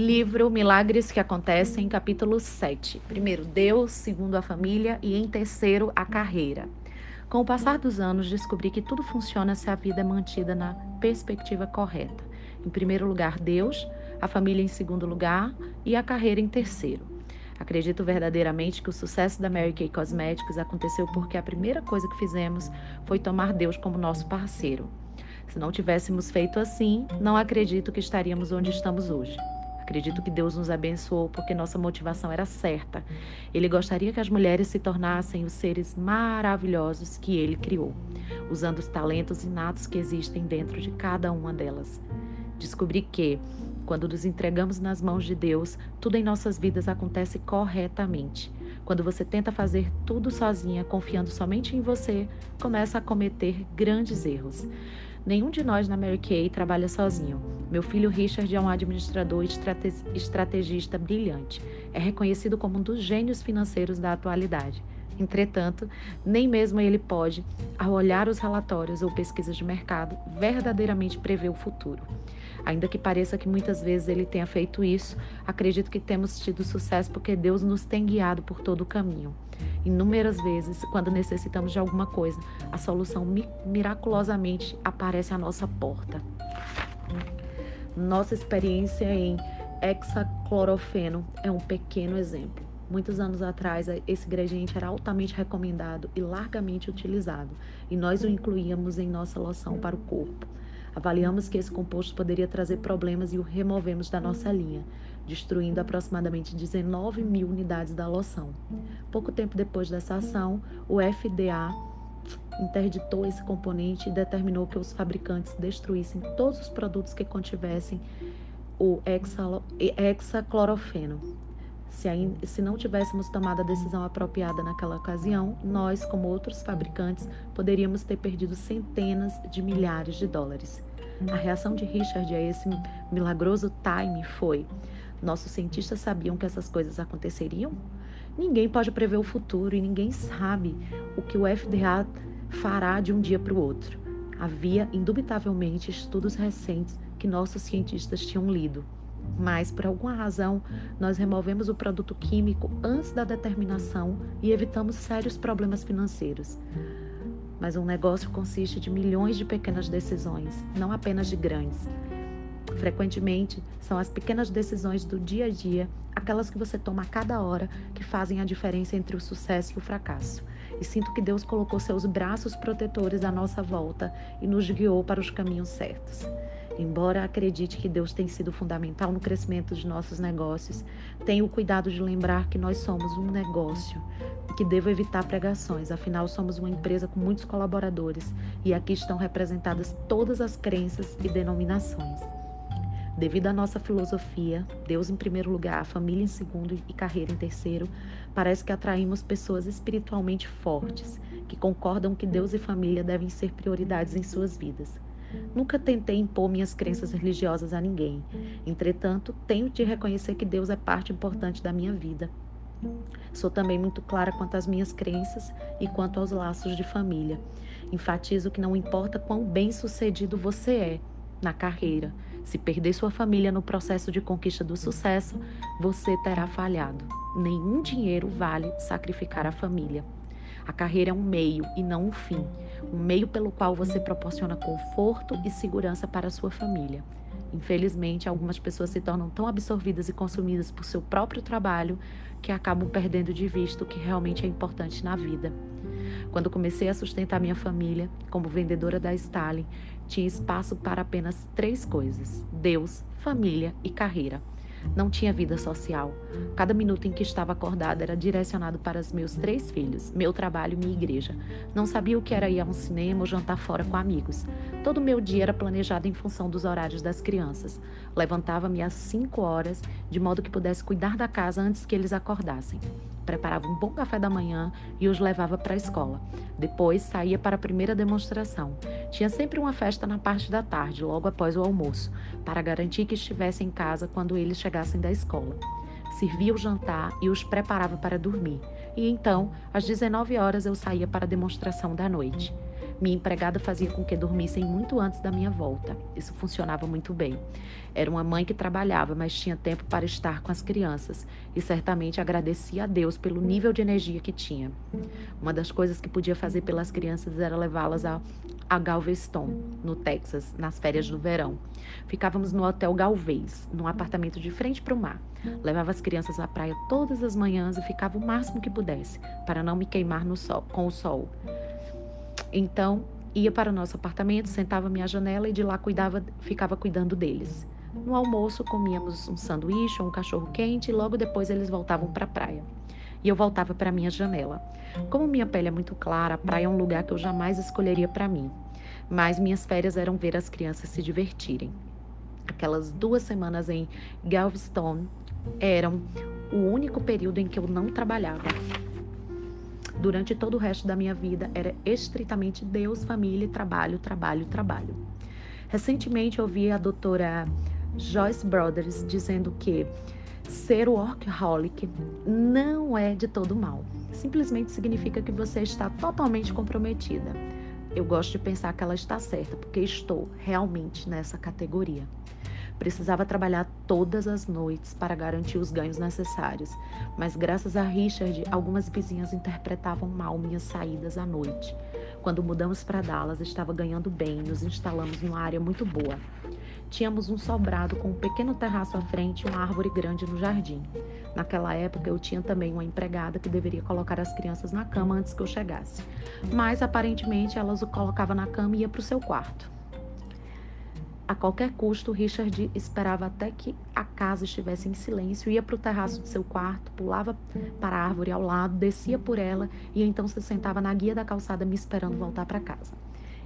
Livro Milagres que Acontecem, capítulo 7. Primeiro, Deus, segundo, a família e em terceiro, a carreira. Com o passar dos anos, descobri que tudo funciona se a vida é mantida na perspectiva correta. Em primeiro lugar, Deus, a família em segundo lugar e a carreira em terceiro. Acredito verdadeiramente que o sucesso da Mary Kay Cosmetics aconteceu porque a primeira coisa que fizemos foi tomar Deus como nosso parceiro. Se não tivéssemos feito assim, não acredito que estaríamos onde estamos hoje. Acredito que Deus nos abençoou porque nossa motivação era certa. Ele gostaria que as mulheres se tornassem os seres maravilhosos que ele criou, usando os talentos inatos que existem dentro de cada uma delas. Descobri que, quando nos entregamos nas mãos de Deus, tudo em nossas vidas acontece corretamente. Quando você tenta fazer tudo sozinha, confiando somente em você, começa a cometer grandes erros. Nenhum de nós na Mary Kay trabalha sozinho. Meu filho Richard é um administrador e estrategista brilhante. É reconhecido como um dos gênios financeiros da atualidade. Entretanto, nem mesmo ele pode, ao olhar os relatórios ou pesquisas de mercado, verdadeiramente prever o futuro. Ainda que pareça que muitas vezes ele tenha feito isso, acredito que temos tido sucesso porque Deus nos tem guiado por todo o caminho. Inúmeras vezes, quando necessitamos de alguma coisa, a solução mi miraculosamente aparece à nossa porta. Nossa experiência em hexaclorofeno é um pequeno exemplo. Muitos anos atrás, esse ingrediente era altamente recomendado e largamente utilizado, e nós o incluíamos em nossa loção para o corpo. Avaliamos que esse composto poderia trazer problemas e o removemos da nossa linha, destruindo aproximadamente 19 mil unidades da loção. Pouco tempo depois dessa ação, o FDA interditou esse componente e determinou que os fabricantes destruíssem todos os produtos que contivessem o hexaclorofeno. Se, ainda, se não tivéssemos tomado a decisão apropriada naquela ocasião, nós, como outros fabricantes, poderíamos ter perdido centenas de milhares de dólares. A reação de Richard a esse milagroso time foi: nossos cientistas sabiam que essas coisas aconteceriam? Ninguém pode prever o futuro e ninguém sabe o que o FDA fará de um dia para o outro. Havia, indubitavelmente, estudos recentes que nossos cientistas tinham lido mas por alguma razão nós removemos o produto químico antes da determinação e evitamos sérios problemas financeiros. Mas um negócio consiste de milhões de pequenas decisões, não apenas de grandes. Frequentemente, são as pequenas decisões do dia a dia, aquelas que você toma a cada hora, que fazem a diferença entre o sucesso e o fracasso. E sinto que Deus colocou seus braços protetores à nossa volta e nos guiou para os caminhos certos. Embora acredite que Deus tem sido fundamental no crescimento de nossos negócios, tenho o cuidado de lembrar que nós somos um negócio e que devo evitar pregações, afinal, somos uma empresa com muitos colaboradores e aqui estão representadas todas as crenças e denominações. Devido à nossa filosofia, Deus em primeiro lugar, família em segundo e carreira em terceiro, parece que atraímos pessoas espiritualmente fortes, que concordam que Deus e família devem ser prioridades em suas vidas. Nunca tentei impor minhas crenças religiosas a ninguém. Entretanto, tenho de reconhecer que Deus é parte importante da minha vida. Sou também muito clara quanto às minhas crenças e quanto aos laços de família. Enfatizo que não importa quão bem-sucedido você é na carreira, se perder sua família no processo de conquista do sucesso, você terá falhado. Nenhum dinheiro vale sacrificar a família. A carreira é um meio e não um fim, um meio pelo qual você proporciona conforto e segurança para a sua família. Infelizmente, algumas pessoas se tornam tão absorvidas e consumidas por seu próprio trabalho que acabam perdendo de vista o que realmente é importante na vida. Quando comecei a sustentar minha família como vendedora da Stalin, tinha espaço para apenas três coisas: Deus, família e carreira. Não tinha vida social. Cada minuto em que estava acordada era direcionado para os meus três filhos, meu trabalho e minha igreja. Não sabia o que era ir a um cinema ou jantar fora com amigos. Todo o meu dia era planejado em função dos horários das crianças. Levantava-me às cinco horas, de modo que pudesse cuidar da casa antes que eles acordassem preparava um bom café da manhã e os levava para a escola. Depois saía para a primeira demonstração. Tinha sempre uma festa na parte da tarde, logo após o almoço, para garantir que estivessem em casa quando eles chegassem da escola. Servia o jantar e os preparava para dormir. E então, às 19 horas, eu saía para a demonstração da noite. Minha empregada fazia com que dormissem muito antes da minha volta. Isso funcionava muito bem. Era uma mãe que trabalhava, mas tinha tempo para estar com as crianças e certamente agradecia a Deus pelo nível de energia que tinha. Uma das coisas que podia fazer pelas crianças era levá-las a, a Galveston, no Texas, nas férias do verão. Ficávamos no Hotel Galvez, num apartamento de frente para o mar. Levava as crianças à praia todas as manhãs e ficava o máximo que pudesse, para não me queimar no sol, com o sol. Então, ia para o nosso apartamento, sentava-me à janela e de lá cuidava, ficava cuidando deles. No almoço, comíamos um sanduíche ou um cachorro quente e logo depois eles voltavam para a praia. E eu voltava para minha janela. Como minha pele é muito clara, a praia é um lugar que eu jamais escolheria para mim. Mas minhas férias eram ver as crianças se divertirem. Aquelas duas semanas em Galveston eram o único período em que eu não trabalhava durante todo o resto da minha vida era estritamente Deus, família, trabalho, trabalho, trabalho. Recentemente ouvi a doutora Joyce Brothers dizendo que ser workaholic não é de todo mal. Simplesmente significa que você está totalmente comprometida. Eu gosto de pensar que ela está certa, porque estou realmente nessa categoria. Precisava trabalhar todas as noites para garantir os ganhos necessários, mas graças a Richard, algumas vizinhas interpretavam mal minhas saídas à noite. Quando mudamos para Dallas, estava ganhando bem, nos instalamos numa área muito boa. Tínhamos um sobrado com um pequeno terraço à frente e uma árvore grande no jardim. Naquela época, eu tinha também uma empregada que deveria colocar as crianças na cama antes que eu chegasse. Mas, aparentemente, ela os colocava na cama e ia para o seu quarto. A qualquer custo, Richard esperava até que a casa estivesse em silêncio, ia para o terraço de seu quarto, pulava para a árvore ao lado, descia por ela e então se sentava na guia da calçada me esperando voltar para casa.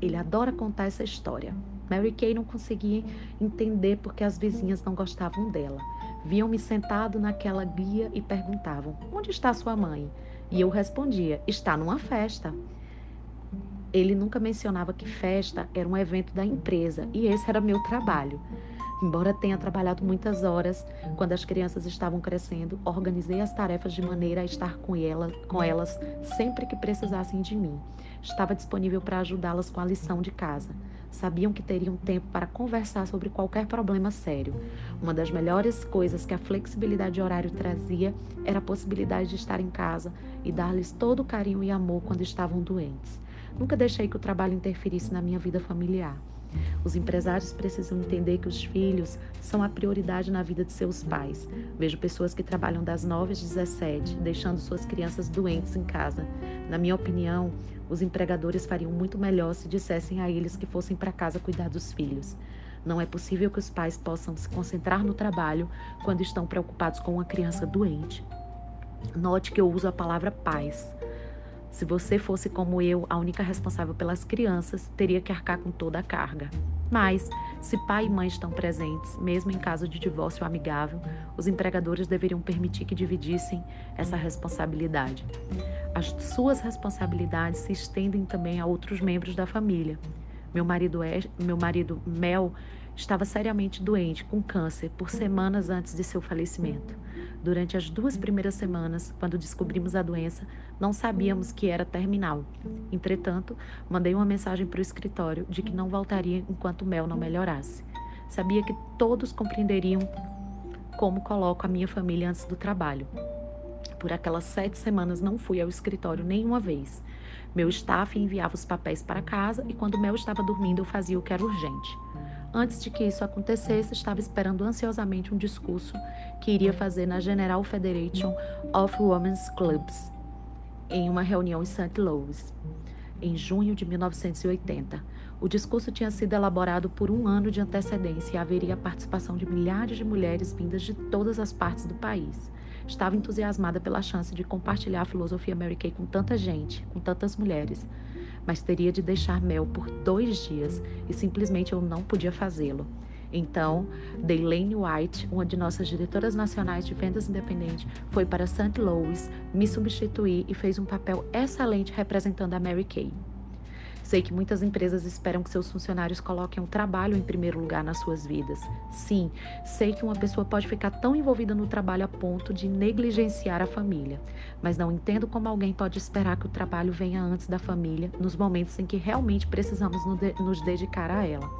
Ele adora contar essa história. Mary Kay não conseguia entender porque as vizinhas não gostavam dela. Viam-me sentado naquela guia e perguntavam: Onde está sua mãe? E eu respondia: Está numa festa. Ele nunca mencionava que festa era um evento da empresa e esse era meu trabalho. Embora tenha trabalhado muitas horas, quando as crianças estavam crescendo, organizei as tarefas de maneira a estar com, ela, com elas sempre que precisassem de mim. Estava disponível para ajudá-las com a lição de casa. Sabiam que teriam tempo para conversar sobre qualquer problema sério. Uma das melhores coisas que a flexibilidade de horário trazia era a possibilidade de estar em casa e dar-lhes todo o carinho e amor quando estavam doentes. Nunca deixei que o trabalho interferisse na minha vida familiar. Os empresários precisam entender que os filhos são a prioridade na vida de seus pais. Vejo pessoas que trabalham das 9 às 17, deixando suas crianças doentes em casa. Na minha opinião, os empregadores fariam muito melhor se dissessem a eles que fossem para casa cuidar dos filhos. Não é possível que os pais possam se concentrar no trabalho quando estão preocupados com uma criança doente. Note que eu uso a palavra paz. Se você fosse como eu, a única responsável pelas crianças teria que arcar com toda a carga. Mas, se pai e mãe estão presentes, mesmo em caso de divórcio amigável, os empregadores deveriam permitir que dividissem essa responsabilidade. As suas responsabilidades se estendem também a outros membros da família. Meu marido, é, meu marido Mel estava seriamente doente com câncer por semanas antes de seu falecimento. Durante as duas primeiras semanas, quando descobrimos a doença, não sabíamos que era terminal. Entretanto, mandei uma mensagem para o escritório de que não voltaria enquanto Mel não melhorasse. Sabia que todos compreenderiam como coloco a minha família antes do trabalho. Por aquelas sete semanas não fui ao escritório nenhuma vez. Meu staff enviava os papéis para casa e quando Mel estava dormindo eu fazia o que era urgente. Antes de que isso acontecesse, estava esperando ansiosamente um discurso que iria fazer na General Federation of Women's Clubs, em uma reunião em St. Louis, em junho de 1980. O discurso tinha sido elaborado por um ano de antecedência e haveria a participação de milhares de mulheres vindas de todas as partes do país. Estava entusiasmada pela chance de compartilhar a filosofia Mary Kay com tanta gente, com tantas mulheres mas teria de deixar Mel por dois dias e simplesmente eu não podia fazê-lo. Então, Delaney White, uma de nossas diretoras nacionais de vendas independentes, foi para St. Louis me substituir e fez um papel excelente representando a Mary Kay. Sei que muitas empresas esperam que seus funcionários coloquem o trabalho em primeiro lugar nas suas vidas. Sim, sei que uma pessoa pode ficar tão envolvida no trabalho a ponto de negligenciar a família, mas não entendo como alguém pode esperar que o trabalho venha antes da família nos momentos em que realmente precisamos nos dedicar a ela.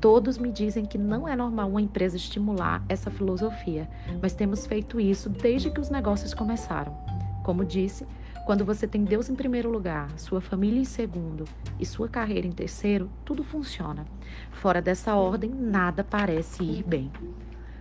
Todos me dizem que não é normal uma empresa estimular essa filosofia, mas temos feito isso desde que os negócios começaram. Como disse, quando você tem Deus em primeiro lugar, sua família em segundo e sua carreira em terceiro, tudo funciona. Fora dessa ordem, nada parece ir bem.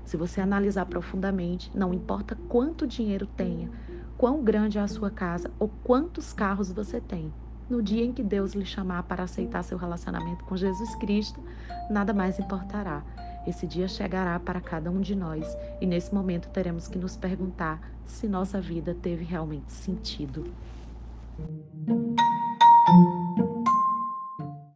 Se você analisar profundamente, não importa quanto dinheiro tenha, quão grande é a sua casa ou quantos carros você tem, no dia em que Deus lhe chamar para aceitar seu relacionamento com Jesus Cristo, nada mais importará. Esse dia chegará para cada um de nós e nesse momento teremos que nos perguntar se nossa vida teve realmente sentido.